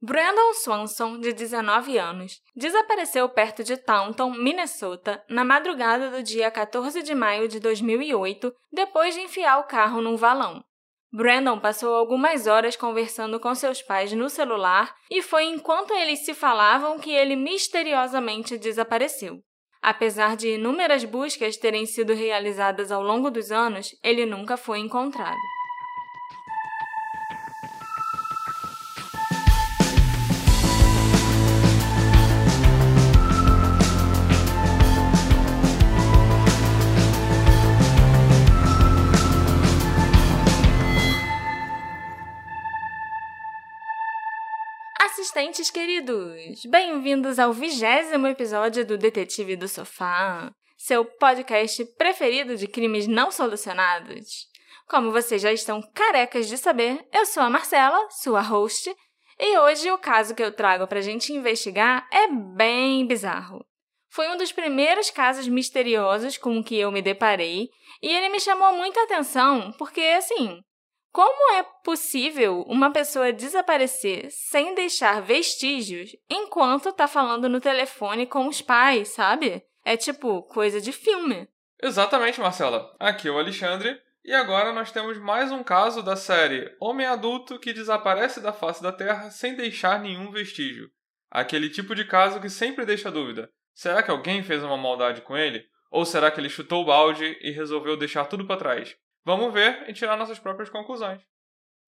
Brandon Swanson, de 19 anos, desapareceu perto de Taunton, Minnesota, na madrugada do dia 14 de maio de 2008, depois de enfiar o carro num valão. Brandon passou algumas horas conversando com seus pais no celular e foi enquanto eles se falavam que ele misteriosamente desapareceu. Apesar de inúmeras buscas terem sido realizadas ao longo dos anos, ele nunca foi encontrado. Assistentes queridos, bem-vindos ao vigésimo episódio do Detetive do Sofá, seu podcast preferido de crimes não solucionados. Como vocês já estão carecas de saber, eu sou a Marcela, sua host, e hoje o caso que eu trago pra gente investigar é bem bizarro. Foi um dos primeiros casos misteriosos com que eu me deparei e ele me chamou muita atenção porque, assim, como é possível uma pessoa desaparecer sem deixar vestígios enquanto tá falando no telefone com os pais, sabe? É tipo coisa de filme. Exatamente, Marcela. Aqui é o Alexandre e agora nós temos mais um caso da série Homem Adulto que desaparece da face da Terra sem deixar nenhum vestígio. Aquele tipo de caso que sempre deixa dúvida. Será que alguém fez uma maldade com ele? Ou será que ele chutou o balde e resolveu deixar tudo para trás? Vamos ver e tirar nossas próprias conclusões.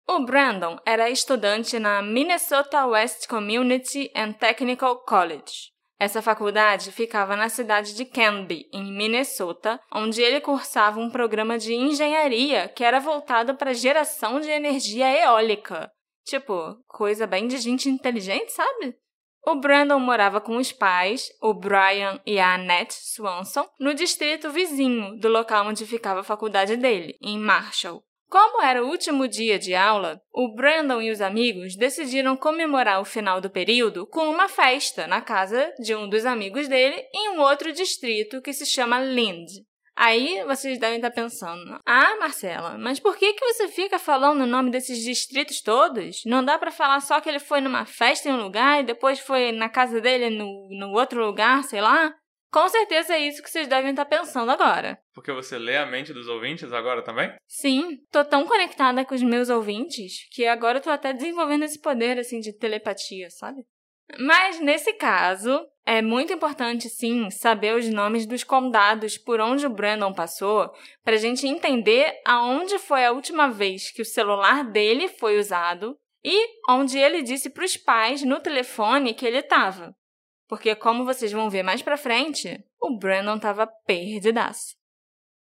O Brandon era estudante na Minnesota West Community and Technical College. Essa faculdade ficava na cidade de Canby, em Minnesota, onde ele cursava um programa de engenharia que era voltado para geração de energia eólica. Tipo, coisa bem de gente inteligente, sabe? O Brandon morava com os pais, o Brian e a Annette Swanson, no distrito vizinho do local onde ficava a faculdade dele, em Marshall. Como era o último dia de aula, o Brandon e os amigos decidiram comemorar o final do período com uma festa na casa de um dos amigos dele em um outro distrito que se chama Lind. Aí vocês devem estar pensando: "Ah, Marcela, mas por que que você fica falando o nome desses distritos todos? Não dá para falar só que ele foi numa festa em um lugar e depois foi na casa dele no, no outro lugar, sei lá?" Com certeza é isso que vocês devem estar pensando agora. Porque você lê a mente dos ouvintes agora também? Sim, tô tão conectada com os meus ouvintes que agora eu tô até desenvolvendo esse poder assim de telepatia, sabe? Mas nesse caso, é muito importante, sim, saber os nomes dos condados por onde o Brandon passou, para a gente entender aonde foi a última vez que o celular dele foi usado e onde ele disse para os pais no telefone que ele estava. Porque, como vocês vão ver mais para frente, o Brandon estava perdidaço.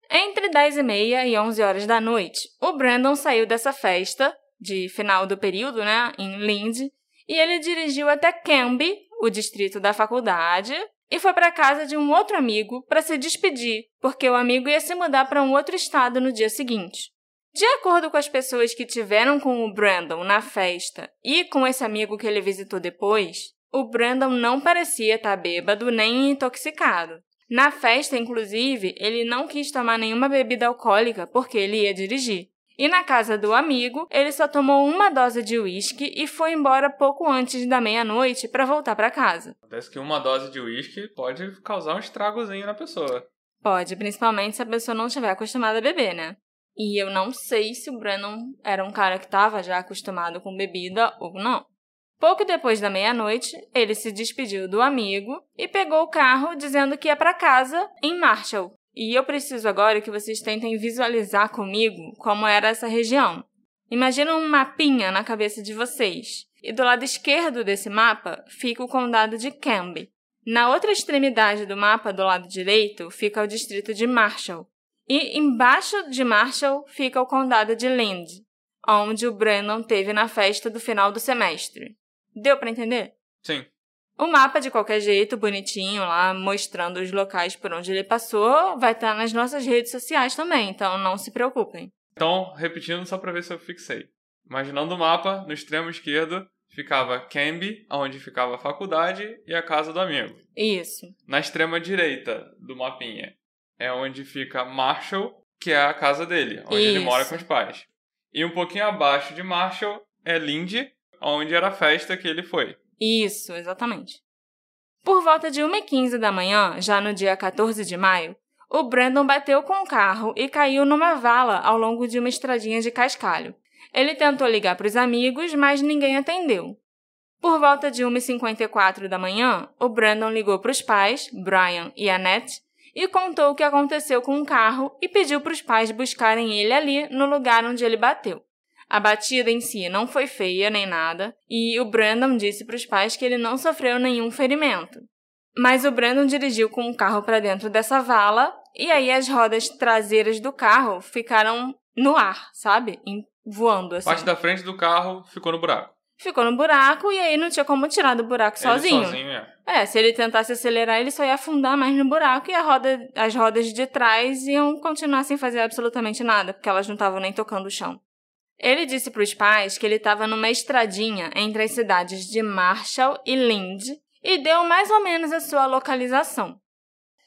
Entre 10 e meia e 11 horas da noite, o Brandon saiu dessa festa, de final do período, né, em Lindy, e ele dirigiu até Canby, o distrito da faculdade, e foi para casa de um outro amigo para se despedir, porque o amigo ia se mudar para um outro estado no dia seguinte. De acordo com as pessoas que tiveram com o Brandon na festa e com esse amigo que ele visitou depois, o Brandon não parecia estar tá bêbado nem intoxicado. Na festa, inclusive, ele não quis tomar nenhuma bebida alcoólica porque ele ia dirigir. E na casa do amigo, ele só tomou uma dose de uísque e foi embora pouco antes da meia-noite para voltar para casa. Parece que uma dose de uísque pode causar um estragozinho na pessoa. Pode, principalmente se a pessoa não estiver acostumada a beber, né? E eu não sei se o Brandon era um cara que estava já acostumado com bebida ou não. Pouco depois da meia-noite, ele se despediu do amigo e pegou o carro dizendo que ia para casa em Marshall, e eu preciso agora que vocês tentem visualizar comigo como era essa região. Imagina um mapinha na cabeça de vocês. E do lado esquerdo desse mapa fica o condado de Canby. Na outra extremidade do mapa, do lado direito, fica o distrito de Marshall. E embaixo de Marshall fica o condado de Lind, onde o Brennan teve na festa do final do semestre. Deu para entender? Sim. O mapa, de qualquer jeito, bonitinho lá, mostrando os locais por onde ele passou, vai estar nas nossas redes sociais também, então não se preocupem. Então, repetindo só para ver se eu fixei. Imaginando o mapa, no extremo esquerdo ficava Canby, onde ficava a faculdade, e a casa do amigo. Isso. Na extrema direita do mapinha é onde fica Marshall, que é a casa dele, onde Isso. ele mora com os pais. E um pouquinho abaixo de Marshall é Lindy, onde era a festa que ele foi. Isso, exatamente. Por volta de 1h15 da manhã, já no dia 14 de maio, o Brandon bateu com o carro e caiu numa vala ao longo de uma estradinha de cascalho. Ele tentou ligar para os amigos, mas ninguém atendeu. Por volta de 1h54 da manhã, o Brandon ligou para os pais, Brian e Annette, e contou o que aconteceu com o carro e pediu para os pais buscarem ele ali no lugar onde ele bateu. A batida em si não foi feia nem nada, e o Brandon disse para os pais que ele não sofreu nenhum ferimento. Mas o Brandon dirigiu com o carro para dentro dessa vala, e aí as rodas traseiras do carro ficaram no ar, sabe? Voando assim. Parte da frente do carro ficou no buraco. Ficou no buraco e aí não tinha como tirar do buraco Ele sozinho. sozinho é. É, se ele tentasse acelerar, ele só ia afundar mais no buraco e a roda, as rodas de trás iam continuar sem fazer absolutamente nada, porque elas não estavam nem tocando o chão. Ele disse para os pais que ele estava numa estradinha entre as cidades de Marshall e Lind e deu mais ou menos a sua localização.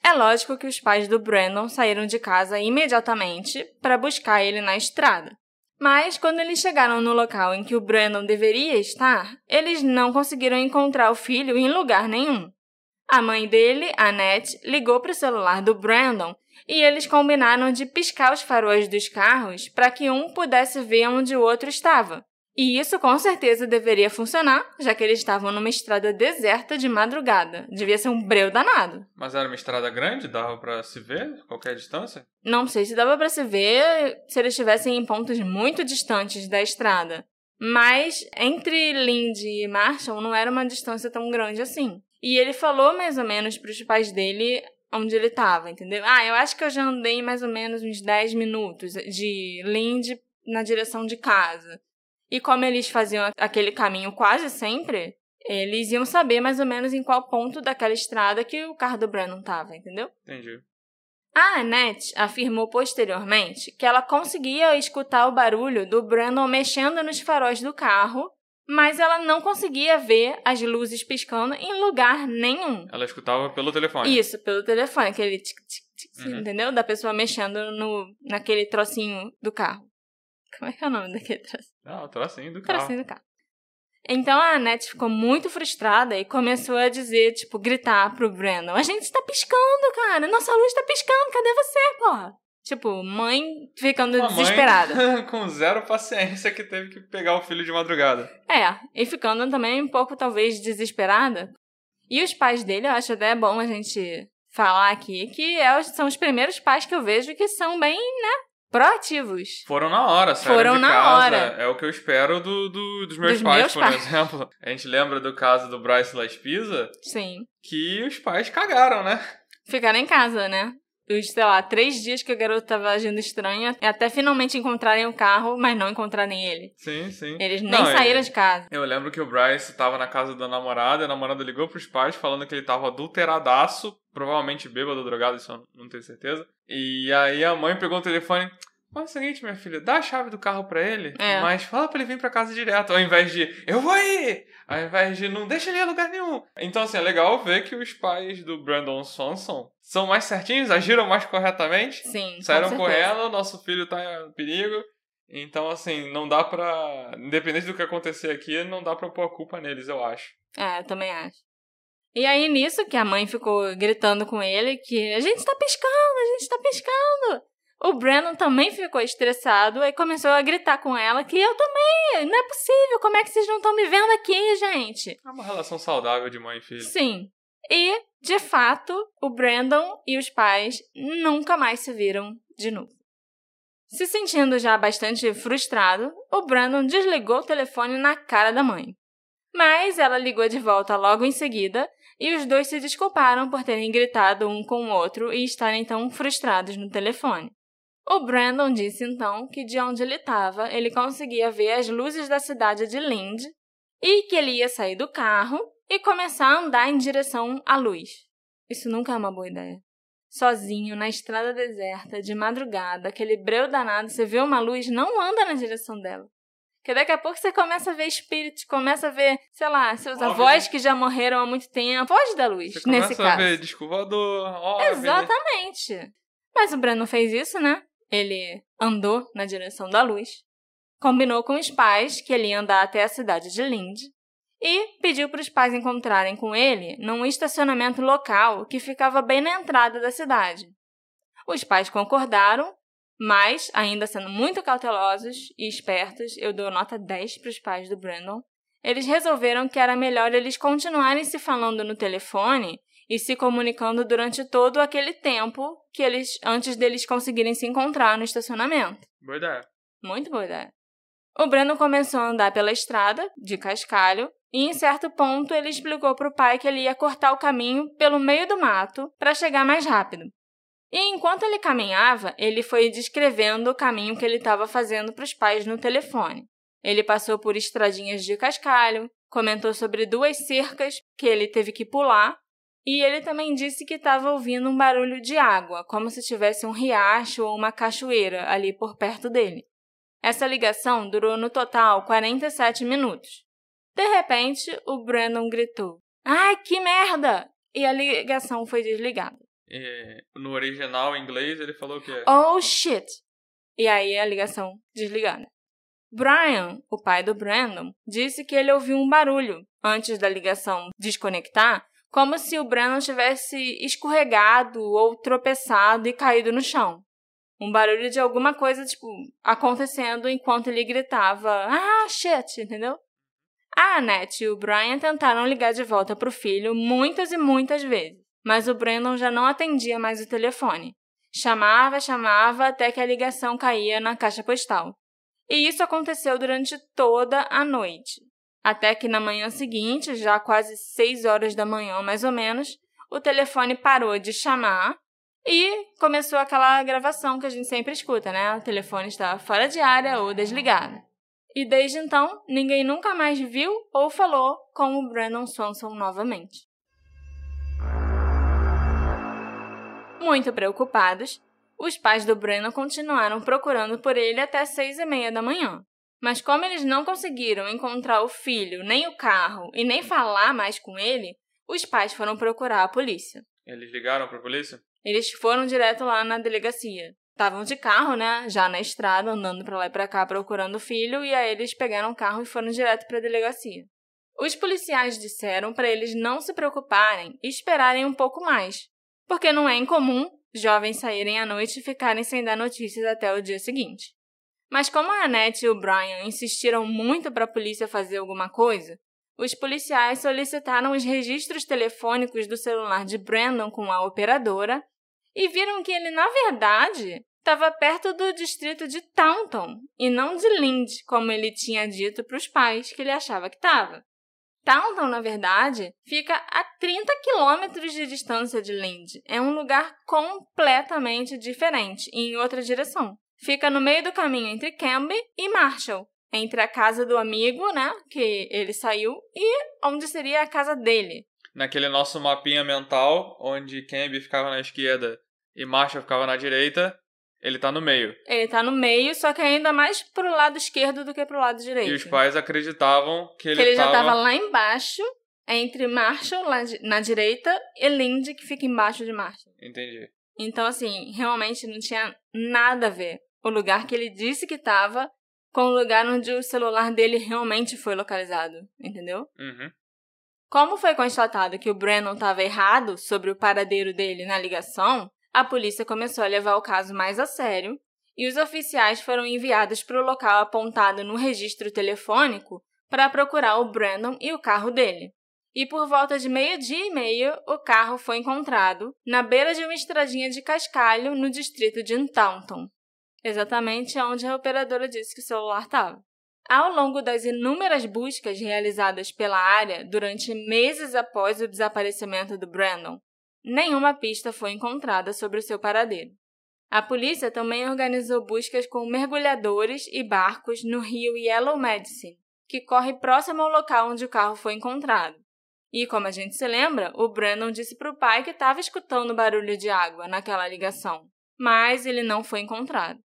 É lógico que os pais do Brandon saíram de casa imediatamente para buscar ele na estrada. Mas quando eles chegaram no local em que o Brandon deveria estar, eles não conseguiram encontrar o filho em lugar nenhum. A mãe dele, Annette, ligou para o celular do Brandon e eles combinaram de piscar os faróis dos carros para que um pudesse ver onde o outro estava. E isso com certeza deveria funcionar, já que eles estavam numa estrada deserta de madrugada. Devia ser um breu danado. Mas era uma estrada grande, dava pra se ver a qualquer distância? Não sei se dava para se ver se eles estivessem em pontos muito distantes da estrada. Mas entre Lindy e Marshall não era uma distância tão grande assim. E ele falou mais ou menos para os pais dele onde ele estava, entendeu? Ah, eu acho que eu já andei mais ou menos uns 10 minutos de Lindy na direção de casa. E como eles faziam aquele caminho quase sempre, eles iam saber mais ou menos em qual ponto daquela estrada que o carro do Brandon estava, entendeu? Entendi. A Annette afirmou posteriormente que ela conseguia escutar o barulho do Brandon mexendo nos faróis do carro, mas ela não conseguia ver as luzes piscando em lugar nenhum. Ela escutava pelo telefone. Isso, pelo telefone, aquele tic, tic, tic, Uhum. entendeu? Da pessoa mexendo no, naquele trocinho do carro. Como é que é o nome daquele trocinho? Não, trocinho do carro. Trocinho do carro. Então a Annette ficou muito frustrada e começou a dizer, tipo, gritar pro Brandon: A gente tá piscando, cara! Nossa luz tá piscando, cadê você, porra? Tipo, mãe ficando Uma mãe desesperada. com zero paciência que teve que pegar o filho de madrugada. É, e ficando também um pouco, talvez, desesperada. E os pais dele, eu acho até bom a gente falar aqui, que é são os primeiros pais que eu vejo que são bem, né, proativos. Foram na hora, saíram Foram de na casa. hora. É o que eu espero do, do- dos meus Dos pais, meus por pais. exemplo. A gente lembra do caso do Bryce Laspisa, Sim. que os pais cagaram, né? Ficaram em casa, né? Os, sei lá, três dias que o garoto tava agindo estranho, até finalmente encontrarem o carro, mas não encontrarem ele. Sim, sim. Eles nem Não, saíram ele- de casa. Eu lembro que o Bryce tava na casa da namorada, e a namorada ligou pros pais falando que ele tava adulteradaço, provavelmente bêbado, drogado, isso eu não tenho certeza. E aí a mãe pegou o telefone. Faz o seguinte, minha filha, dá a chave do carro pra ele, É. mas fala pra ele vir pra casa direto, ao invés de eu vou aí, ao invés de não deixa ele ir a lugar nenhum. Então, assim, é legal ver que os pais do Brandon Swanson são mais certinhos, agiram mais corretamente, Sim. com saíram certeza. correndo, nosso filho tá em perigo. Então, assim, não dá pra. Independente do que acontecer aqui, não dá pra pôr a culpa neles, eu acho. É, eu também acho. E aí, nisso, que a mãe ficou gritando com ele que a gente tá piscando, a gente tá piscando. O Brandon também ficou estressado e começou a gritar com ela que eu também, não é possível, como é que vocês não estão me vendo aqui, gente? É uma relação saudável de mãe e filho. Sim. E, de fato, o Brandon e os pais nunca mais se viram de novo. Se sentindo já bastante frustrado, o Brandon desligou o telefone na cara da mãe. Mas ela ligou de volta logo em seguida e os dois se desculparam por terem gritado um com o outro e estarem tão frustrados no telefone. O Brandon disse então que de onde ele estava ele conseguia ver as luzes da cidade de Lind e que ele ia sair do carro e começar a andar em direção à luz. Isso nunca é uma boa ideia. Sozinho, na estrada deserta, de madrugada, aquele breu danado, você vê uma luz, não anda na direção dela. Porque daqui a pouco você começa a ver espíritos, começa a ver, sei lá, seus Óbvio. avós que já morreram há muito tempo. Foge da luz, Você começa nesse a caso. ver disco voador, óbvio. Exatamente. Mas o Breno fez isso, né? Ele andou na direção da luz, combinou com os pais que ele ia andar até a cidade de Lind e pediu para os pais encontrarem com ele num estacionamento local que ficava bem na entrada da cidade. Os pais concordaram, mas, ainda sendo muito cautelosos e espertos, eu dou nota 10 para os pais do Brandon, eles resolveram que era melhor eles continuarem se falando no telefone e se comunicando durante todo aquele tempo que eles antes deles conseguirem se encontrar no estacionamento. Boa ideia. Muito boa ideia. O Brandon começou a andar pela estrada, de cascalho, e em certo ponto ele explicou para o pai que ele ia cortar o caminho pelo meio do mato para chegar mais rápido. E enquanto ele caminhava, ele foi descrevendo o caminho que ele estava fazendo para os pais no telefone. Ele passou por estradinhas de cascalho, comentou sobre duas cercas que ele teve que pular, e ele também disse que estava ouvindo um barulho de água, como se tivesse um riacho ou uma cachoeira ali por perto dele. Essa ligação durou no total 47 minutos. De repente, o Brandon gritou: Ai, que merda! E a ligação foi desligada. E, no original em inglês, ele falou que. Oh shit! E aí a ligação desligada. Brian, o pai do Brandon, disse que ele ouviu um barulho antes da ligação desconectar, como se o Brandon tivesse escorregado ou tropeçado e caído no chão. Um barulho de alguma coisa, tipo, acontecendo enquanto ele gritava, ah, shit, entendeu? A Annette e o Brian tentaram ligar de volta para o filho muitas e muitas vezes, mas o Brandon já não atendia mais o telefone. Chamava, chamava até que a ligação caía na caixa postal. E isso aconteceu durante toda a noite. Até que na manhã seguinte, já quase seis horas da manhã mais ou menos, o telefone parou de chamar e começou aquela gravação que a gente sempre escuta, né? O telefone estava fora de área ou desligado. E desde então, ninguém nunca mais viu ou falou com o Brandon Swanson novamente. Muito preocupados, os pais do Brandon continuaram procurando por ele até seis e meia da manhã. Mas como eles não conseguiram encontrar o filho, nem o carro e nem falar mais com ele, os pais foram procurar a polícia. Eles ligaram para a polícia? Eles foram direto lá na delegacia estavam de carro, né? Já na estrada, andando para lá e para cá procurando o filho, e aí eles pegaram o carro e foram direto para a delegacia. Os policiais disseram para eles não se preocuparem e esperarem um pouco mais, porque não é incomum jovens saírem à noite e ficarem sem dar notícias até o dia seguinte. Mas como a Annette e o Brian insistiram muito para a polícia fazer alguma coisa, os policiais solicitaram os registros telefônicos do celular de Brandon com a operadora e viram que ele, na verdade, estava perto do distrito de Taunton e não de Lind, como ele tinha dito para os pais que ele achava que estava. Taunton, na verdade, fica a 30 quilômetros de distância de Lind. É um lugar completamente diferente, em outra direção. Fica no meio do caminho entre Canby e Marshall, entre a casa do amigo, né, que ele saiu, e onde seria a casa dele. Naquele nosso mapinha mental, onde Canby ficava na esquerda e Marshall ficava na direita, ele tá no meio. Ele tá no meio, só que ainda mais pro lado esquerdo do que pro lado direito. E os pais acreditavam que ele, que ele tava... já tava lá embaixo, entre Marshall na direita e Lindy, que fica embaixo de Marshall. Entendi. Então, assim, realmente não tinha nada a ver o lugar que ele disse que tava com o lugar onde o celular dele realmente foi localizado, entendeu? Uhum. Como foi constatado que o Brennan estava errado sobre o paradeiro dele na ligação, a polícia começou a levar o caso mais a sério e os oficiais foram enviados para o local apontado no registro telefônico para procurar o Brandon e o carro dele. E por volta de meio-dia e meio, o carro foi encontrado na beira de uma estradinha de cascalho no distrito de Taunton, exatamente onde a operadora disse que o celular estava. Ao longo das inúmeras buscas realizadas pela área durante meses após o desaparecimento do Brandon, nenhuma pista foi encontrada sobre o seu paradeiro. A polícia também organizou buscas com mergulhadores e barcos no rio Yellow Medicine, que corre próximo ao local onde o carro foi encontrado. E, como a gente se lembra, o Brandon disse para o pai que estava escutando barulho de água naquela ligação, mas ele não foi encontrado.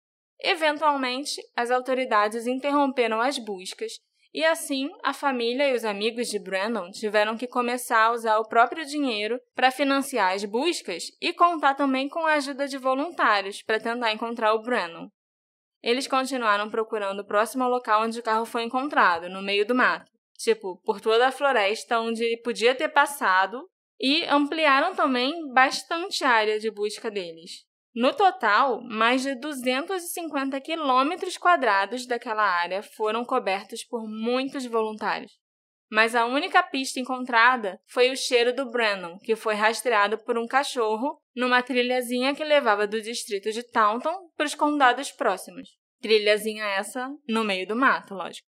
Eventualmente, as autoridades interromperam as buscas e assim, a família e os amigos de Brandon tiveram que começar a usar o próprio dinheiro para financiar as buscas e contar também com a ajuda de voluntários para tentar encontrar o Brandon. eles continuaram procurando próximo ao local onde o carro foi encontrado, no meio do mato. Tipo, por toda a floresta onde podia ter passado e ampliaram também bastante a área de busca deles. No total, mais de 250 quilômetros quadrados daquela área foram cobertos por muitos voluntários. Mas a única pista encontrada foi o cheiro do Brennan, que foi rastreado por um cachorro numa trilhazinha que levava do distrito de Taunton para os condados próximos. Trilhazinha essa no meio do mato, lógico.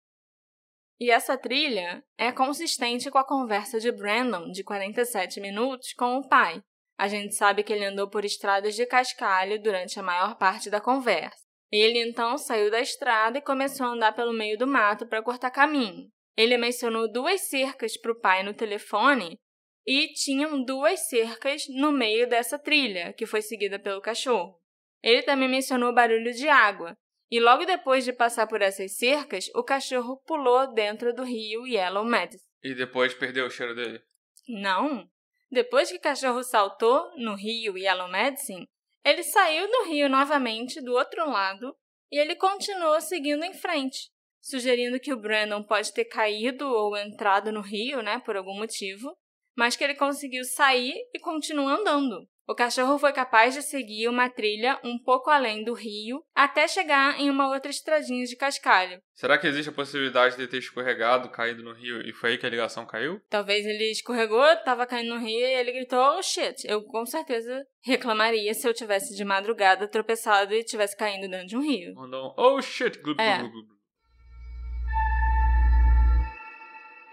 E essa trilha é consistente com a conversa de Brandon, de 47 minutos, com o pai. A gente sabe que ele andou por estradas de cascalho durante a maior parte da conversa. Ele então saiu da estrada e começou a andar pelo meio do mato para cortar caminho. Ele mencionou duas cercas para o pai no telefone e tinham duas cercas no meio dessa trilha, que foi seguida pelo cachorro. Ele também mencionou barulho de água, e logo depois de passar por essas cercas, o cachorro pulou dentro do rio Yellow Medicine. E depois perdeu o cheiro dele? Não. Depois que o cachorro saltou no rio Yellow Medicine, ele saiu do rio novamente do outro lado e ele continuou seguindo em frente, sugerindo que o Brandon pode ter caído ou entrado no rio, né, por algum motivo, mas que ele conseguiu sair e continua andando. O cachorro foi capaz de seguir uma trilha um pouco além do rio até chegar em uma outra estradinha de cascalho. Será que existe a possibilidade de ter escorregado, caído no rio e foi aí que a ligação caiu? Talvez ele escorregou, estava caindo no rio e ele gritou: oh shit! Eu com certeza reclamaria se eu tivesse de madrugada tropeçado e tivesse caindo dentro de um rio. Mandou um oh shit! Glu, É. glu, glu,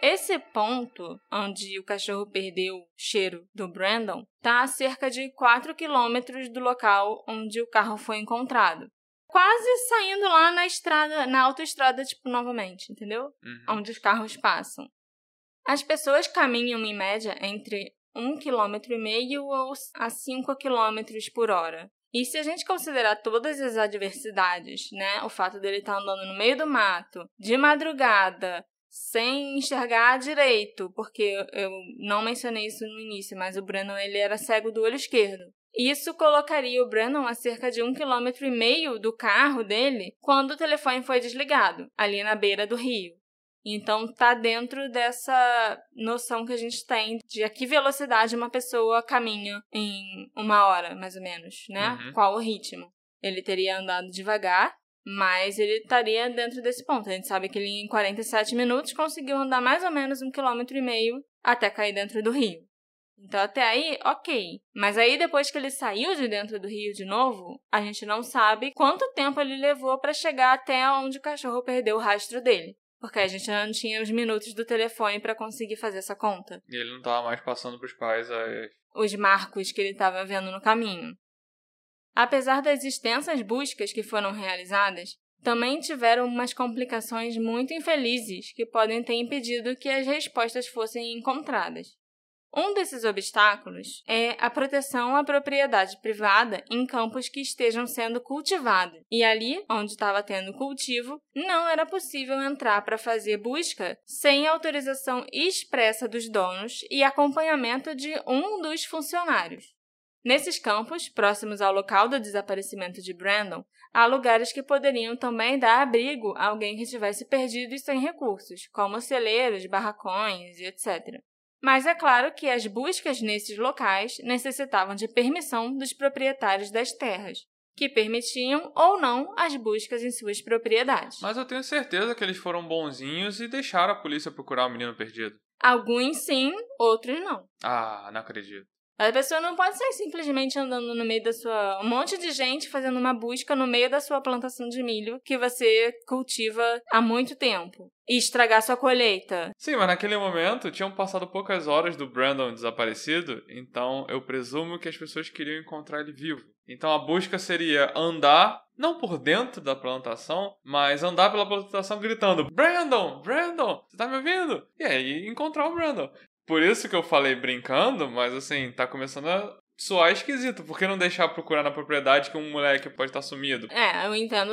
Esse ponto onde o cachorro perdeu o cheiro do Brandon está a cerca de 4 quilômetros do local onde o carro foi encontrado. Quase saindo lá na estrada, na autoestrada, tipo, novamente, entendeu? Uhum. Onde os carros passam. As pessoas caminham em média entre 1,5 km ou a 5 km por hora. E se a gente considerar todas as adversidades, né? O fato dele estar andando no meio do mato, de madrugada, sem enxergar direito, porque eu não mencionei isso no início, mas o Brandon ele era cego do olho esquerdo. Isso colocaria o Brandon a cerca de um quilômetro e meio do carro dele quando o telefone foi desligado, ali na beira do rio. Então tá dentro dessa noção que a gente tem de a que velocidade uma pessoa caminha em uma hora, mais ou menos, né? Uhum. Qual o ritmo? Ele teria andado devagar, mas ele estaria dentro desse ponto. A gente sabe que ele, em 47 minutos, conseguiu andar mais ou menos um quilômetro e meio até cair dentro do rio. Então, até aí, ok. Mas aí, depois que ele saiu de dentro do rio de novo, a gente não sabe quanto tempo ele levou para chegar até onde o cachorro perdeu o rastro dele. Porque a gente não tinha os minutos do telefone para conseguir fazer essa conta. E ele não tava mais passando pros pais as... Os marcos que ele estava vendo no caminho. Apesar das extensas buscas que foram realizadas, também tiveram umas complicações muito infelizes que podem ter impedido que as respostas fossem encontradas. Um desses obstáculos é a proteção à propriedade privada em campos que estejam sendo cultivados. E ali, onde estava tendo cultivo, não era possível entrar para fazer busca sem autorização expressa dos donos e acompanhamento de um dos funcionários. Nesses campos, próximos ao local do desaparecimento de Brandon, há lugares que poderiam também dar abrigo a alguém que estivesse perdido e sem recursos, como celeiros, barracões e etc. Mas é claro que as buscas nesses locais necessitavam de permissão dos proprietários das terras, que permitiam ou não as buscas em suas propriedades. Mas eu tenho certeza que eles foram bonzinhos e deixaram a polícia procurar o menino perdido. Alguns sim, outros não. Ah, não acredito. A pessoa não pode sair simplesmente andando no meio da sua. Um monte de gente fazendo uma busca no meio da sua plantação de milho que você cultiva há muito tempo. E estragar sua colheita. Sim, mas naquele momento tinham passado poucas horas do Brandon desaparecido, então eu presumo que as pessoas queriam encontrar ele vivo. Então a busca seria andar, não por dentro da plantação, mas andar pela plantação gritando: Brandon! Brandon! Você tá me ouvindo? E aí encontrar o Brandon. Por isso que eu falei brincando, mas assim, tá começando a soar esquisito. Por que não deixar procurar na propriedade que um moleque pode estar sumido? É, eu entendo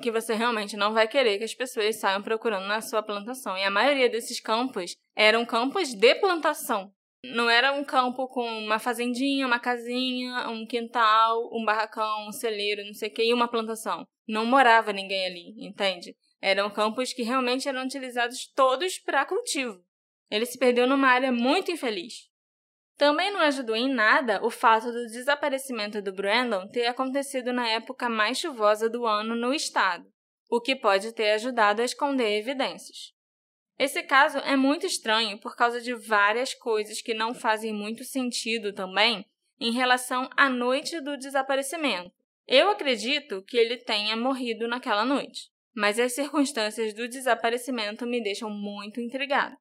que você realmente não vai querer que as pessoas saiam procurando na sua plantação. E a maioria desses campos eram campos de plantação. Não era um campo com uma fazendinha, uma casinha, um quintal, um barracão, um celeiro, não sei o que, e uma plantação. Não morava ninguém ali, entende? Eram campos que realmente eram utilizados todos para cultivo. Ele se perdeu numa área muito infeliz. Também não ajudou em nada o fato do desaparecimento do Brandon ter acontecido na época mais chuvosa do ano no estado, o que pode ter ajudado a esconder evidências. Esse caso é muito estranho por causa de várias coisas que não fazem muito sentido também em relação à noite do desaparecimento. Eu acredito que ele tenha morrido naquela noite, mas as circunstâncias do desaparecimento me deixam muito intrigada.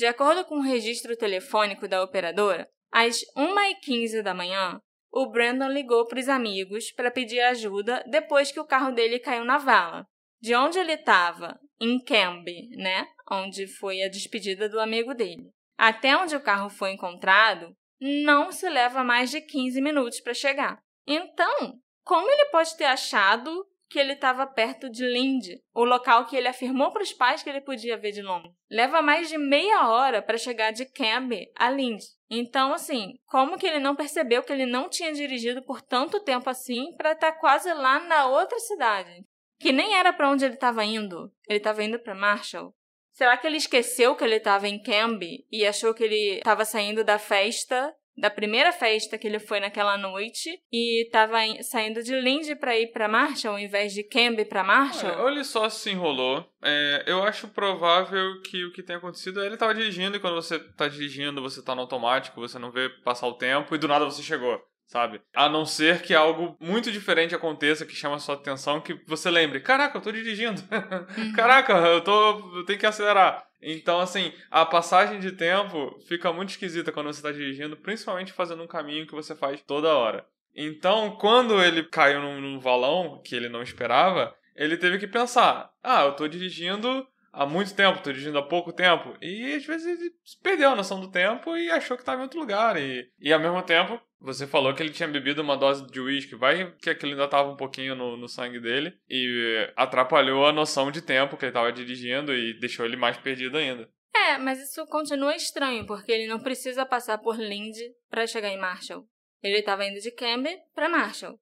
De acordo com o registro telefônico da operadora, às 1h15 da manhã, o Brandon ligou para os amigos para pedir ajuda depois que o carro dele caiu na vala. De onde ele estava, em Camby, né? Onde foi a despedida do amigo dele. Até onde o carro foi encontrado, não se leva mais de 15 minutos para chegar. Então, como ele pode ter achado que ele estava perto de Lindy, o local que ele afirmou para os pais que ele podia ver de longe. Leva mais de meia hora para chegar de Camby a Lindy. Então, assim, como que ele não percebeu que ele não tinha dirigido por tanto tempo assim para estar tá quase lá na outra cidade? Que nem era para onde ele estava indo. Ele estava indo para Marshall. Será que ele esqueceu que ele estava em Camby e achou que ele estava saindo da festa da primeira festa que ele foi naquela noite e tava saindo de Lindy para ir para Marshall ao invés de Camby para Marshall. Ele só se enrolou. É, eu acho provável que o que tenha acontecido é ele tava dirigindo e quando você tá dirigindo, você tá no automático, você não vê passar o tempo e do nada você chegou sabe? A não ser que algo muito diferente aconteça que chama a sua atenção, que você lembre, caraca, eu tô dirigindo. Uhum. caraca, eu tô. Eu tenho que acelerar. Então, assim, a passagem de tempo fica muito esquisita quando você está dirigindo, principalmente fazendo um caminho que você faz toda hora. Então, quando ele caiu num, num valão que ele não esperava, ele teve que pensar: ah, eu estou dirigindo há muito tempo, estou dirigindo há pouco tempo. E às vezes ele perdeu a noção do tempo e achou que estava em outro lugar. E, e ao mesmo tempo, você falou que ele tinha bebido uma dose de uísque, vai que aquilo ainda tava um pouquinho no, no sangue dele e atrapalhou a noção de tempo que ele tava dirigindo e deixou ele mais perdido ainda. É, mas isso continua estranho, porque ele não precisa passar por Lindy para chegar em Marshall. Ele tava indo de Camber para Marshall.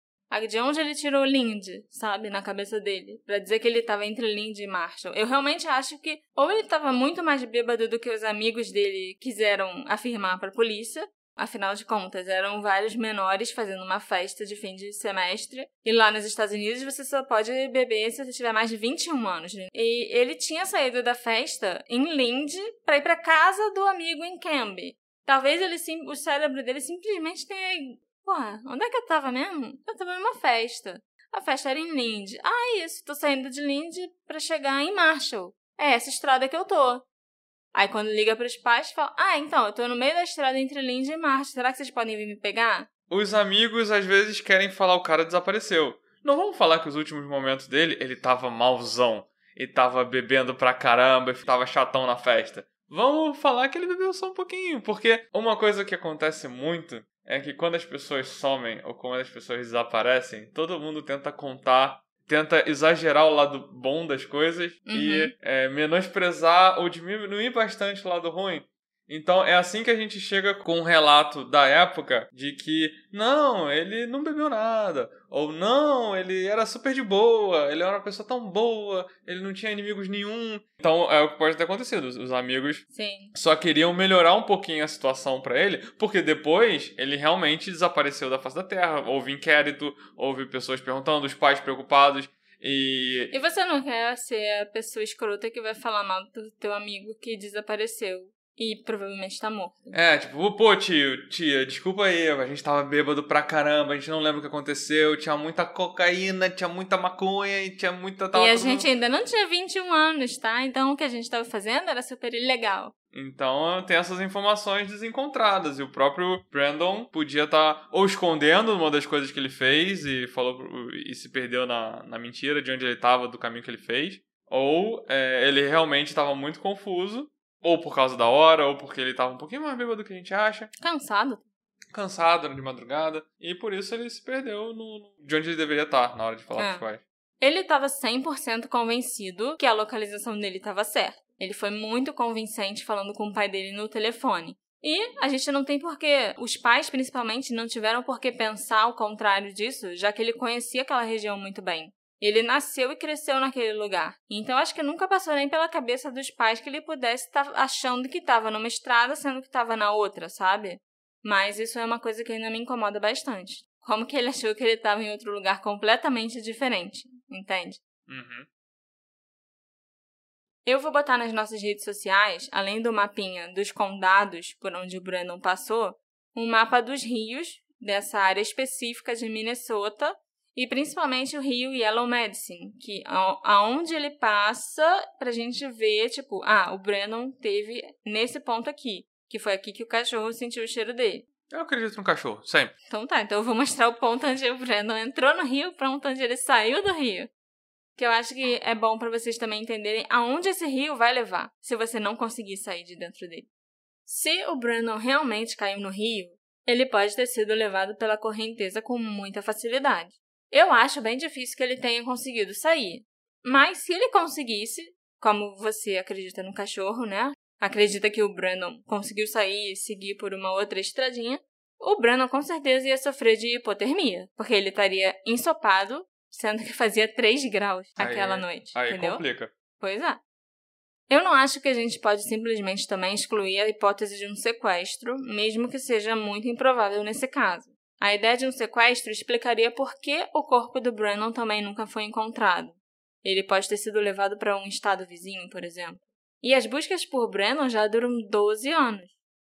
De onde ele tirou Lindy, sabe, na cabeça dele, para dizer que ele tava entre Lindy e Marshall? Eu realmente acho que ou ele tava muito mais bêbado do que os amigos dele quiseram afirmar para a polícia, Afinal de contas, eram vários menores fazendo uma festa de fim de semestre. E lá nos Estados Unidos você só pode beber se você tiver mais de 21 anos. Né? E ele tinha saído da festa em Lindy para ir para casa do amigo em Camby. Talvez ele o cérebro dele simplesmente tenha. Porra, onde é que eu tava mesmo? Eu tava numa festa. A festa era em Lindy. Ah, isso, tô saindo de Lindy para chegar em Marshall. É essa estrada que eu tô. Aí quando liga para os pais, fala: Ah, então, eu tô no meio da estrada entre Lindy e Marte. Será que vocês podem vir me pegar? Os amigos às vezes querem falar o cara desapareceu. Não vamos falar que os últimos momentos dele, ele tava malzão. Ele tava bebendo pra caramba, tava chatão na festa. Vamos falar que ele bebeu só um pouquinho, porque uma coisa que acontece muito é que quando as pessoas somem ou quando as pessoas desaparecem, todo mundo tenta contar tenta exagerar o lado bom das coisas uhum. e é, menosprezar ou diminuir bastante o lado ruim. Então é assim que a gente chega com um relato da época de que não, ele não bebeu nada, ou não, ele era super de boa, ele era uma pessoa tão boa, ele não tinha inimigos nenhum. Então é o que pode ter acontecido. Os amigos Sim. só queriam melhorar um pouquinho a situação para ele, porque depois ele realmente desapareceu da face da terra. Houve inquérito, houve pessoas perguntando, os pais preocupados. E... e você não quer ser a pessoa escrota que vai falar mal do teu amigo que desapareceu? E provavelmente tá morto. É, tipo, pô, tio, tia, desculpa aí, a gente tava bêbado pra caramba, a gente não lembra o que aconteceu, tinha muita cocaína, tinha muita maconha e tinha muita... Tava e a gente ainda não tinha 21 anos, tá? Então o que a gente tava fazendo era super ilegal. Então tem essas informações desencontradas. E o próprio Brandon podia estar tá ou escondendo uma das coisas que ele fez e falou e se perdeu na, na mentira de onde ele estava, do caminho que ele fez. Ou é, ele realmente estava muito confuso ou por causa da hora, ou porque ele tava um pouquinho mais bêbado do que a gente acha. Cansado. Cansado de madrugada. E por isso ele se perdeu no, de onde ele deveria estar na hora de falar é. com os pais. Ele estava 100% convencido que a localização dele estava certa. Ele foi muito convincente falando com o pai dele no telefone. E a gente não tem porquê, os pais principalmente não tiveram por que pensar o contrário disso, já que ele conhecia aquela região muito bem. Ele nasceu e cresceu naquele lugar. Então acho que nunca passou nem pela cabeça dos pais que ele pudesse estar achando que estava numa estrada, sendo que estava na outra, sabe? Mas isso é uma coisa que ainda me incomoda bastante. Como que ele achou que ele estava em outro lugar completamente diferente, entende? Uhum. Eu vou botar nas nossas redes sociais, além do mapinha dos condados por onde o Brandon passou, um mapa dos rios dessa área específica de Minnesota e principalmente o rio Yellow Medicine, que aonde ele passa pra gente ver, tipo, ah, o Brandon teve nesse ponto aqui, que foi aqui que o cachorro sentiu o cheiro dele. Eu acredito no cachorro, sempre. Então tá, então eu vou mostrar o ponto onde o Brandon entrou no rio, ponto onde ele saiu do rio que eu acho que é bom para vocês também entenderem aonde esse rio vai levar, se você não conseguir sair de dentro dele. Se o Brandon realmente caiu no rio, ele pode ter sido levado pela correnteza com muita facilidade. Eu acho bem difícil que ele tenha conseguido sair. Mas se ele conseguisse, como você acredita no cachorro, né? Acredita que o Brandon conseguiu sair e seguir por uma outra estradinha, o Brandon com certeza ia sofrer de hipotermia, porque ele estaria ensopado sendo que fazia 3 graus Aí- aquela noite, Aí entendeu? complica. Pois é. Eu não acho que a gente pode simplesmente também excluir a hipótese de um sequestro, mesmo que seja muito improvável nesse caso. A ideia de um sequestro explicaria por que o corpo do Brennan também nunca foi encontrado. Ele pode ter sido levado para um estado vizinho, por exemplo. E as buscas por Brennan já duram 12 anos.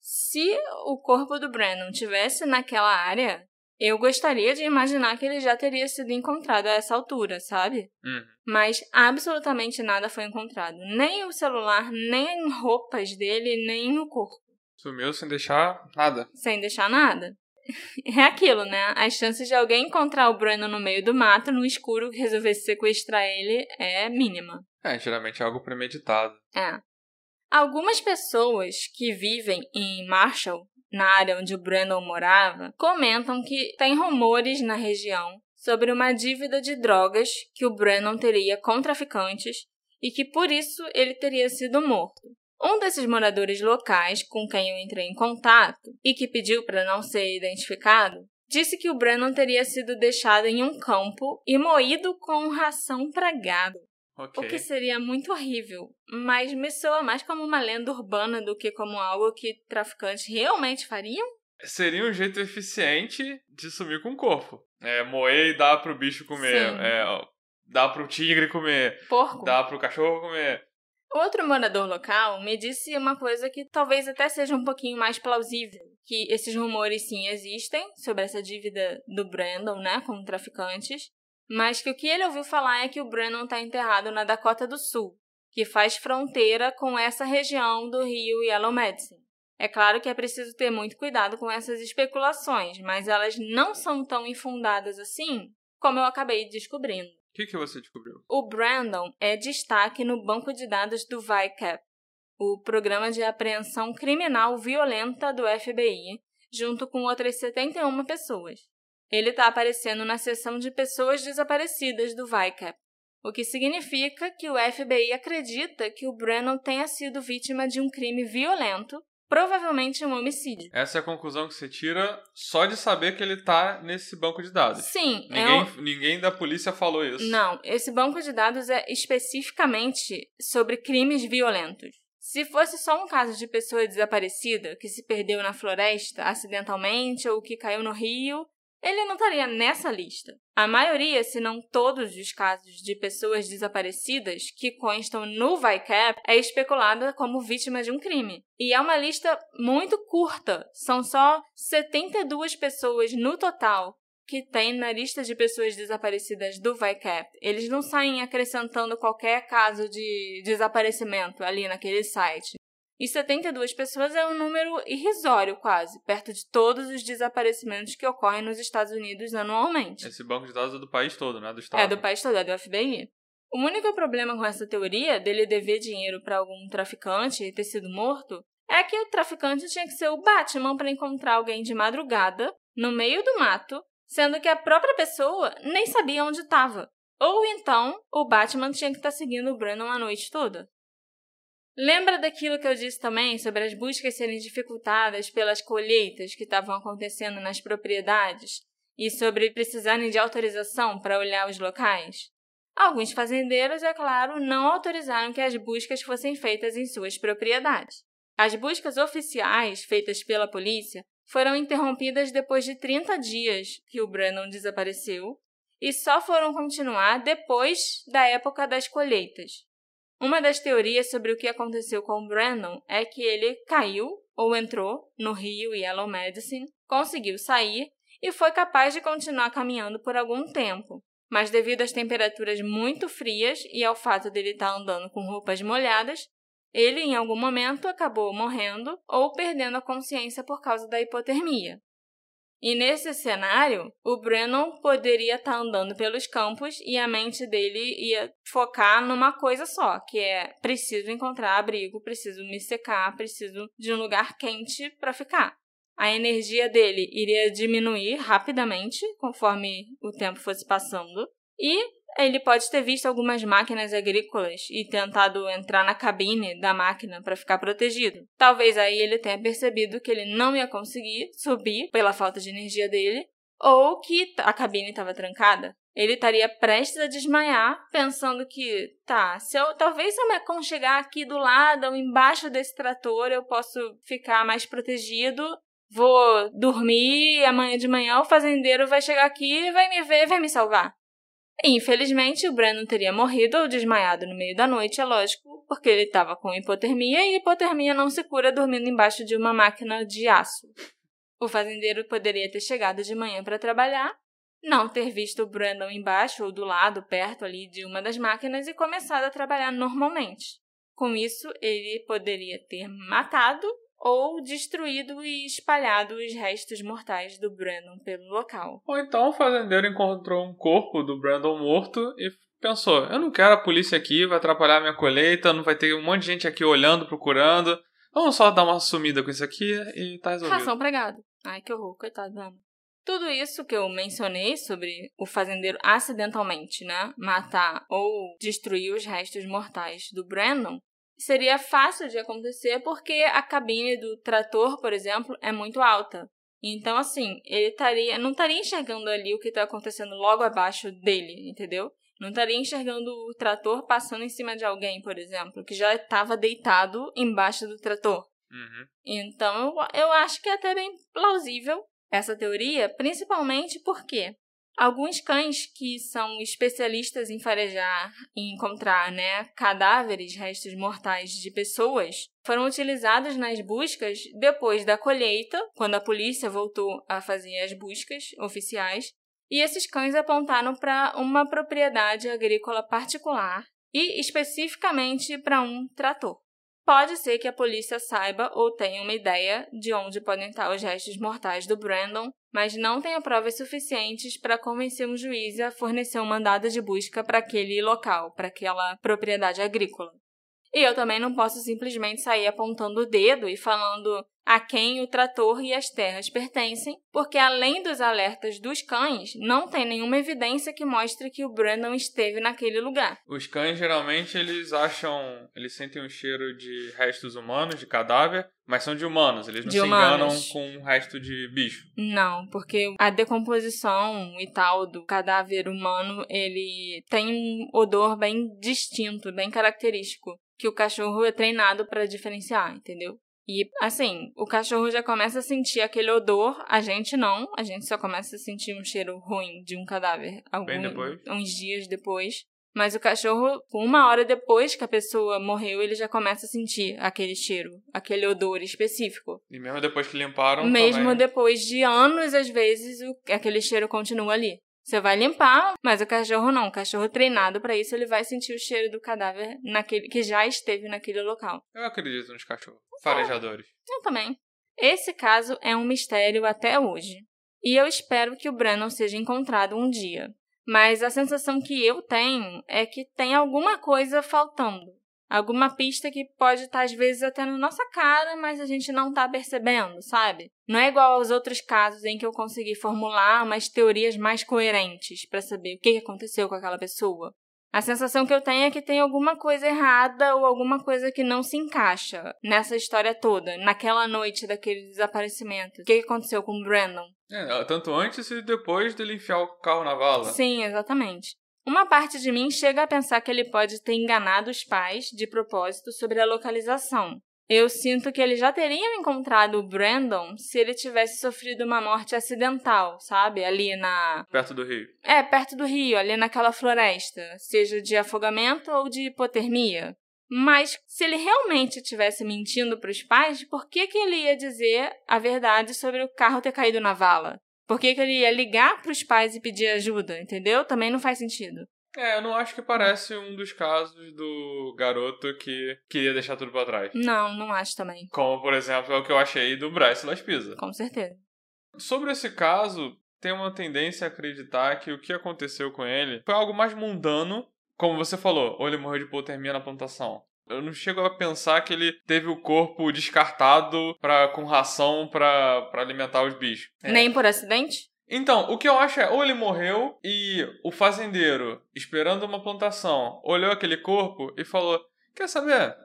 Se o corpo do Brennan tivesse naquela área, eu gostaria de imaginar que ele já teria sido encontrado a essa altura, sabe? Uhum. Mas absolutamente nada foi encontrado. Nem o celular, nem roupas dele, nem o corpo. Sumiu sem deixar nada. Sem deixar nada. É aquilo, né? As chances de alguém encontrar o Brandon no meio do mato, no escuro, que resolvesse sequestrar ele é mínima. É, geralmente é algo premeditado. É. Algumas pessoas que vivem em Marshall, na área onde o Brandon morava, comentam que tem rumores na região sobre uma dívida de drogas que o Brandon teria com traficantes e que por isso ele teria sido morto. Um desses moradores locais com quem eu entrei em contato e que pediu para não ser identificado disse que o Brandon teria sido deixado em um campo e moído com ração para gado. Ok. O que seria muito horrível, mas me soa mais como uma lenda urbana do que como algo que traficantes realmente fariam? Seria um jeito eficiente de sumir com o corpo. É, moer e dar pro bicho comer. É, dar pro tigre comer. Porco. Dar pro cachorro comer. Outro morador local me disse uma coisa que talvez até seja um pouquinho mais plausível, que esses rumores sim existem sobre essa dívida do Brandon, né, com traficantes, mas que o que ele ouviu falar é que o Brandon está enterrado na Dakota do Sul, que faz fronteira com essa região do rio Yellow Medicine. É claro que é preciso ter muito cuidado com essas especulações, mas elas não são tão infundadas assim, como eu acabei descobrindo. O que, que você descobriu? O Brandon é destaque no banco de dados do VICAP, o Programa de Apreensão Criminal Violenta do FBI, junto com outras 71 pessoas. Ele está aparecendo na seção de pessoas desaparecidas do VICAP, o que significa que o FBI acredita que o Brandon tenha sido vítima de um crime violento, provavelmente um homicídio. Essa é a conclusão que você tira só de saber que ele tá nesse banco de dados. Sim, é Ninguém, um... ninguém da polícia falou isso. Não, esse banco de dados é especificamente sobre crimes violentos. Se fosse só um caso de pessoa desaparecida que se perdeu na floresta acidentalmente ou que caiu no rio, ele não estaria nessa lista. A maioria, se não todos os casos de pessoas desaparecidas que constam no VICAP é especulada como vítima de um crime. E é uma lista muito curta, são só 72 pessoas no total que tem na lista de pessoas desaparecidas do VICAP. Eles não saem acrescentando qualquer caso de desaparecimento ali naquele site. E 72 pessoas é um número irrisório, quase, perto de todos os desaparecimentos que ocorrem nos Estados Unidos anualmente. Esse banco de dados é do país todo, né? Do estado. É do país todo, é do FBI. O único problema com essa teoria dele dever dinheiro para algum traficante e ter sido morto é que o traficante tinha que ser o Batman para encontrar alguém de madrugada, no meio do mato, sendo que a própria pessoa nem sabia onde estava. Ou então, o Batman tinha que estar seguindo o Brandon a noite toda. Lembra daquilo que eu disse também sobre as buscas serem dificultadas pelas colheitas que estavam acontecendo nas propriedades e sobre precisarem de autorização para olhar os locais? Alguns fazendeiros, é claro, não autorizaram que as buscas fossem feitas em suas propriedades. As buscas oficiais feitas pela polícia foram interrompidas depois de 30 dias que o Brennan desapareceu e só foram continuar depois da época das colheitas. Uma das teorias sobre o que aconteceu com Brandon é que ele caiu ou entrou no rio Yellow Medicine, conseguiu sair e foi capaz de continuar caminhando por algum tempo. Mas devido às temperaturas muito frias e ao fato dele estar andando com roupas molhadas, ele em algum momento acabou morrendo ou perdendo a consciência por causa da hipotermia. E nesse cenário, o Brennan poderia estar tá andando pelos campos e a mente dele ia focar numa coisa só, que é preciso encontrar abrigo, preciso me secar, preciso de um lugar quente para ficar. A energia dele iria diminuir rapidamente conforme o tempo fosse passando e ele pode ter visto algumas máquinas agrícolas e tentado entrar na cabine da máquina para ficar protegido. Talvez aí ele tenha percebido que ele não ia conseguir subir pela falta de energia dele, ou que a cabine estava trancada. Ele estaria prestes a desmaiar, pensando que, tá, se eu, talvez se eu me aconchegar aqui do lado ou embaixo desse trator, eu posso ficar mais protegido. Vou dormir, amanhã de manhã o fazendeiro vai chegar aqui, vai me ver, vai me salvar. Infelizmente, o Brandon teria morrido ou desmaiado no meio da noite, é lógico, porque ele estava com hipotermia e hipotermia não se cura dormindo embaixo de uma máquina de aço. O fazendeiro poderia ter chegado de manhã para trabalhar, não ter visto o Brandon embaixo ou do lado, perto ali de uma das máquinas e começado a trabalhar normalmente. Com isso, ele poderia ter matado ou destruído e espalhado os restos mortais do Brandon pelo local. Ou então o fazendeiro encontrou um corpo do Brandon morto e pensou: eu não quero a polícia aqui, vai atrapalhar minha colheita, não vai ter um monte de gente aqui olhando, procurando. Vamos só dar uma sumida com isso aqui e tá resolvido. Ração pregado. Ai, que horror, coitado da tudo isso que eu mencionei sobre o fazendeiro acidentalmente, né, matar ou destruir os restos mortais do Brandon seria fácil de acontecer porque a cabine do trator, por exemplo, é muito alta. Então, assim, ele estaria, não estaria enxergando ali o que está acontecendo logo abaixo dele, entendeu? Não estaria enxergando o trator passando em cima de alguém, por exemplo, que já estava deitado embaixo do trator. Uhum. Então, eu, eu acho que é até bem plausível essa teoria, principalmente porque Alguns cães que são especialistas em farejar e encontrar né, cadáveres, restos mortais de pessoas, foram utilizados nas buscas depois da colheita, quando a polícia voltou a fazer as buscas oficiais, e esses cães apontaram para uma propriedade agrícola particular e especificamente para um trator. Pode ser que a polícia saiba ou tenha uma ideia de onde podem estar os restos mortais do Brandon, mas não tenha provas suficientes para convencer um juiz a fornecer um mandado de busca para aquele local, para aquela propriedade agrícola. E eu também não posso simplesmente sair apontando o dedo e falando a quem o trator e as terras pertencem, porque além dos alertas dos cães, não tem nenhuma evidência que mostre que o Brandon esteve naquele lugar. Os cães geralmente eles acham, eles sentem um cheiro de restos humanos, de cadáver, mas são de humanos, eles não de se humanos. enganam com o resto de bicho. Não, porque a decomposição e tal do cadáver humano, ele tem um odor bem distinto, bem característico, que o cachorro é treinado para diferenciar, entendeu? E assim, o cachorro já começa a sentir aquele odor, a gente não, a gente só começa a sentir um cheiro ruim de um cadáver depois. uns dias depois. Mas o cachorro, uma hora depois que a pessoa morreu, ele já começa a sentir aquele cheiro, aquele odor específico. E mesmo depois que limparam. Mesmo também... depois de anos, às vezes, o, aquele cheiro continua ali. Você vai limpar, mas o cachorro não. O cachorro treinado para isso, ele vai sentir o cheiro do cadáver naquele que já esteve naquele local. Eu acredito nos cachorros. Farejadores. Eu também. Esse caso é um mistério até hoje. E eu espero que o Brandon seja encontrado um dia. Mas a sensação que eu tenho é que tem alguma coisa faltando alguma pista que pode estar, tá, às vezes, até na nossa cara, mas a gente não está percebendo, sabe? Não é igual aos outros casos em que eu consegui formular umas teorias mais coerentes para saber o que aconteceu com aquela pessoa. A sensação que eu tenho é que tem alguma coisa errada ou alguma coisa que não se encaixa nessa história toda, naquela noite daquele desaparecimento. O que aconteceu com o Brandon? É, tanto antes e depois dele enfiar o carro na vala. Sim, exatamente. Uma parte de mim chega a pensar que ele pode ter enganado os pais de propósito sobre a localização. Eu sinto que eles já teriam encontrado o Brandon se ele tivesse sofrido uma morte acidental, sabe? Ali na. Perto do rio. É, perto do rio, ali naquela floresta. Seja de afogamento ou de hipotermia. Mas se ele realmente estivesse mentindo para os pais, por que, que ele ia dizer a verdade sobre o carro ter caído na vala? Por que, que ele ia ligar para os pais e pedir ajuda, entendeu? Também não faz sentido. É, eu não acho que parece um dos casos do garoto que queria deixar tudo pra trás. Não, não acho também. Como, por exemplo, é o que eu achei do Bryce Laspisa. Com certeza. Sobre esse caso, tem uma tendência a acreditar que o que aconteceu com ele foi algo mais mundano, como você falou, ou ele morreu de hipotermia na plantação. Eu não chego a pensar que ele teve o corpo descartado pra, com ração para alimentar os bichos. É. Nem por acidente? Então, o que eu acho é, ou ele morreu e o fazendeiro, esperando uma plantação, olhou aquele corpo e falou: Quer saber?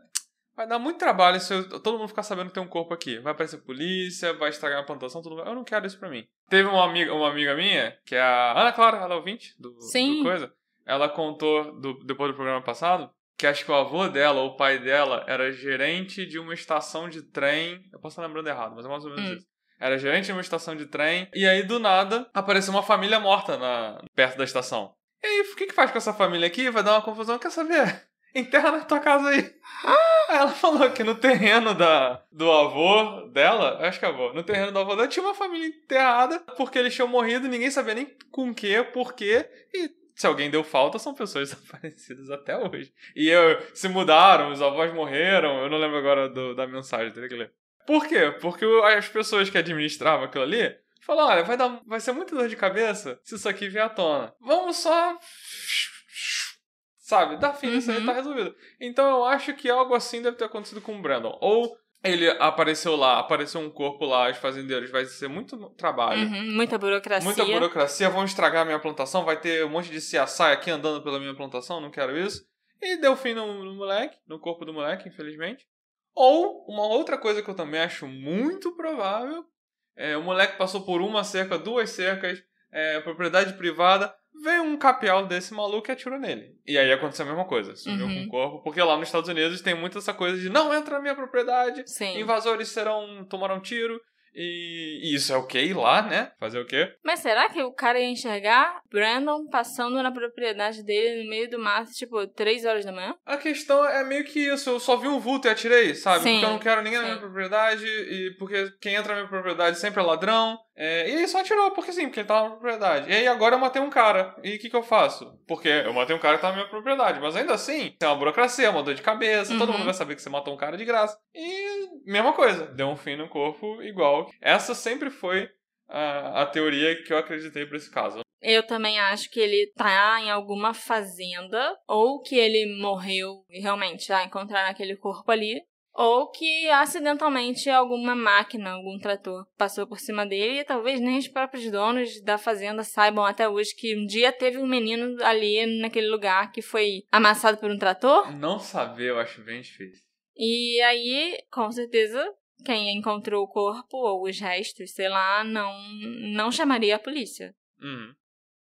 Vai dar muito trabalho se eu, todo mundo ficar sabendo que tem um corpo aqui. Vai aparecer polícia, vai estragar a plantação, tudo Eu não quero isso pra mim. Teve uma amiga, uma amiga minha, que é a Ana Clara, ela é ouvinte do, Sim. do coisa. Ela contou, do, depois do programa passado, que acho que o avô dela, ou o pai dela, era gerente de uma estação de trem. Eu posso estar lembrando errado, mas é mais ou menos Hum. isso. Era gerente de uma estação de trem. E aí, do nada, apareceu uma família morta na, perto da estação. E aí, o que, que faz com essa família aqui? Vai dar uma confusão. Quer saber? Enterra na tua casa aí. Aí ela falou que no terreno da, do avô dela, acho que é avô, no terreno do avô dela tinha uma família enterrada porque eles tinham morrido, ninguém sabia nem com que, por quê. E se alguém deu falta, são pessoas desaparecidas até hoje. E eu, se mudaram, os avós morreram, eu não lembro agora do- da mensagem, teria que ler. Por quê? Porque as pessoas que administravam aquilo ali falaram: olha, vai, dar, vai ser muita dor de cabeça se isso aqui vier à tona. Vamos só. Sabe, dá fim nisso aí, Uhum. tá resolvido. Então eu acho que algo assim deve ter acontecido com o Brandon. Ou ele apareceu lá, apareceu um corpo lá, os fazendeiros, vai ser muito trabalho. Uhum, muita burocracia. Muita burocracia, vão estragar a minha plantação, vai ter um monte de CSI aqui andando pela minha plantação, não quero isso. E deu fim no, no moleque, no corpo do moleque, infelizmente. Ou, uma outra coisa que eu também acho muito provável, é, o moleque passou por uma cerca, duas cercas, é, propriedade privada, veio um capial desse maluco e atirou nele. E aí aconteceu a mesma coisa, sumiu Uhum. com o corpo, porque lá nos Estados Unidos tem muito essa coisa de não entra na minha propriedade, Sim. invasores serão, tomarão tiro, e, e isso é ok lá, né? Fazer o quê? Mas será que o cara ia enxergar Brandon passando na propriedade dele no meio do mato, tipo, três horas da manhã? A questão é meio que isso, eu só vi um vulto e atirei, sabe? Sim, porque eu não quero ninguém na sim. minha propriedade, e porque quem entra na minha propriedade sempre é ladrão. É, e aí só atirou, porque sim, porque ele tava na propriedade. E aí agora eu matei um cara. E o que, que eu faço? Porque eu matei um cara que tava na minha propriedade. Mas ainda assim, tem uma burocracia, uma dor de cabeça, todo Uhum. mundo vai saber que você matou um cara de graça. E mesma coisa, deu um fim no corpo igual. Essa sempre foi a, a teoria que eu acreditei pra esse caso. Eu também acho que ele tá em alguma fazenda, ou que ele morreu e realmente ah, encontraram aquele corpo ali, ou que acidentalmente alguma máquina, algum trator passou por cima dele e talvez nem os próprios donos da fazenda saibam até hoje que um dia teve um menino ali naquele lugar que foi amassado por um trator. Não saber eu acho bem difícil. E aí, com certeza, quem encontrou o corpo ou os restos, sei lá, não, não chamaria a polícia. Uhum.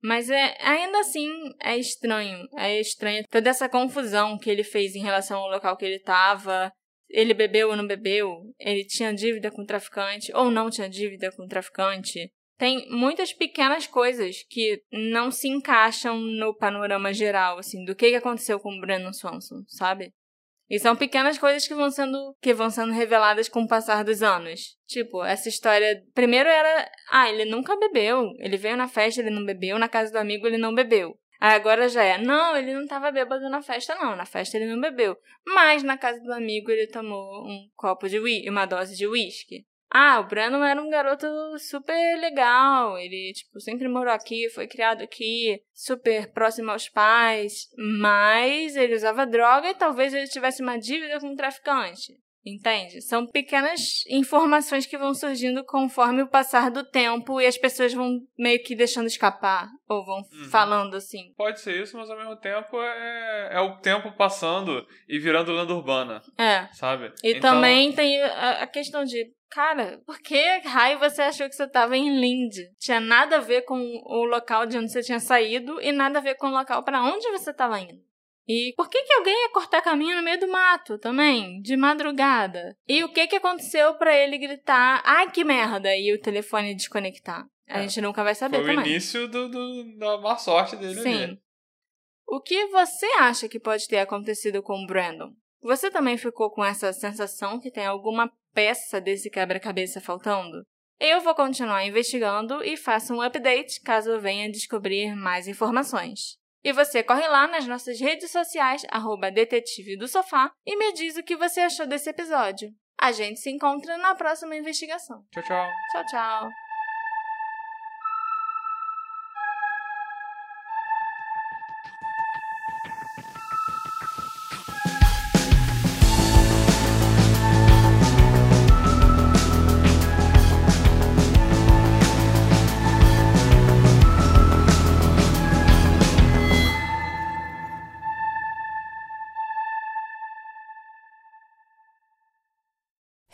Mas é, ainda assim é estranho. É estranho toda essa confusão que ele fez em relação ao local que ele estava. Ele bebeu ou não bebeu? Ele tinha dívida com o traficante ou não tinha dívida com o traficante? Tem muitas pequenas coisas que não se encaixam no panorama geral, assim, do que que aconteceu com o Brandon Swanson, sabe? E são pequenas coisas que vão sendo que vão sendo reveladas com o passar dos anos. Tipo, essa história. Primeiro era. Ah, ele nunca bebeu. Ele veio na festa, ele não bebeu. Na casa do amigo, ele não bebeu. Aí agora já é. Não, ele não tava bêbado na festa, não. Na festa ele não bebeu. Mas na casa do amigo ele tomou um copo de uísque, uma dose de uísque. Ah, o Brandon era um garoto super legal. Ele, tipo, sempre morou aqui, foi criado aqui, super próximo aos pais. Mas ele usava droga e talvez ele tivesse uma dívida com um traficante. Entende? São pequenas informações que vão surgindo conforme o passar do tempo e as pessoas vão meio que deixando escapar ou vão uhum. falando assim. Pode ser isso, mas ao mesmo tempo é, é o tempo passando e virando lenda urbana. É. Sabe? E então... também tem a, a questão de Cara, por que raio você achou que você estava em Lind? Tinha nada a ver com o local de onde você tinha saído e nada a ver com o local para onde você estava indo. E por que, que alguém ia cortar caminho no meio do mato também, de madrugada? E o que, que aconteceu para ele gritar, ai que merda, e o telefone desconectar? A é, gente nunca vai saber foi também. O início do, do, da má sorte dele Sim. Ali. O que você acha que pode ter acontecido com o Brandon? Você também ficou com essa sensação que tem alguma peça desse quebra-cabeça faltando? Eu vou continuar investigando e faço um update caso venha descobrir mais informações. E você corre lá nas nossas redes sociais, arroba Detetive do Sofá, e me diz o que você achou desse episódio. A gente se encontra na próxima investigação. Tchau, tchau. Tchau, tchau.